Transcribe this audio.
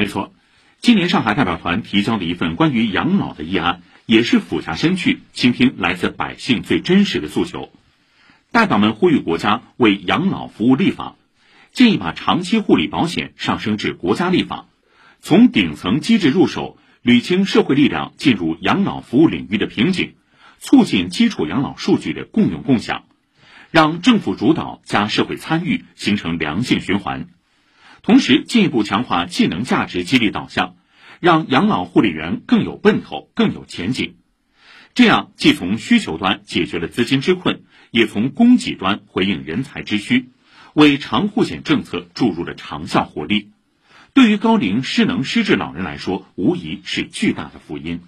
没错，今年上海代表团提交的一份关于养老的议案，也是俯下身去倾听来自百姓最真实的诉求。代表们呼吁国家为养老服务立法，建议把长期护理保险上升至国家立法，从顶层机制入手，捋清社会力量进入养老服务领域的瓶颈，促进基础养老数据的共用共享，让政府主导加社会参与形成良性循环。同时，进一步强化技能价值激励导向，让养老护理员更有奔头、更有前景。这样既从需求端解决了资金之困。也从供给端回应人才之需，为长护险政策注入了长效活力。对于高龄失能失智老人来说，无疑是巨大的福音。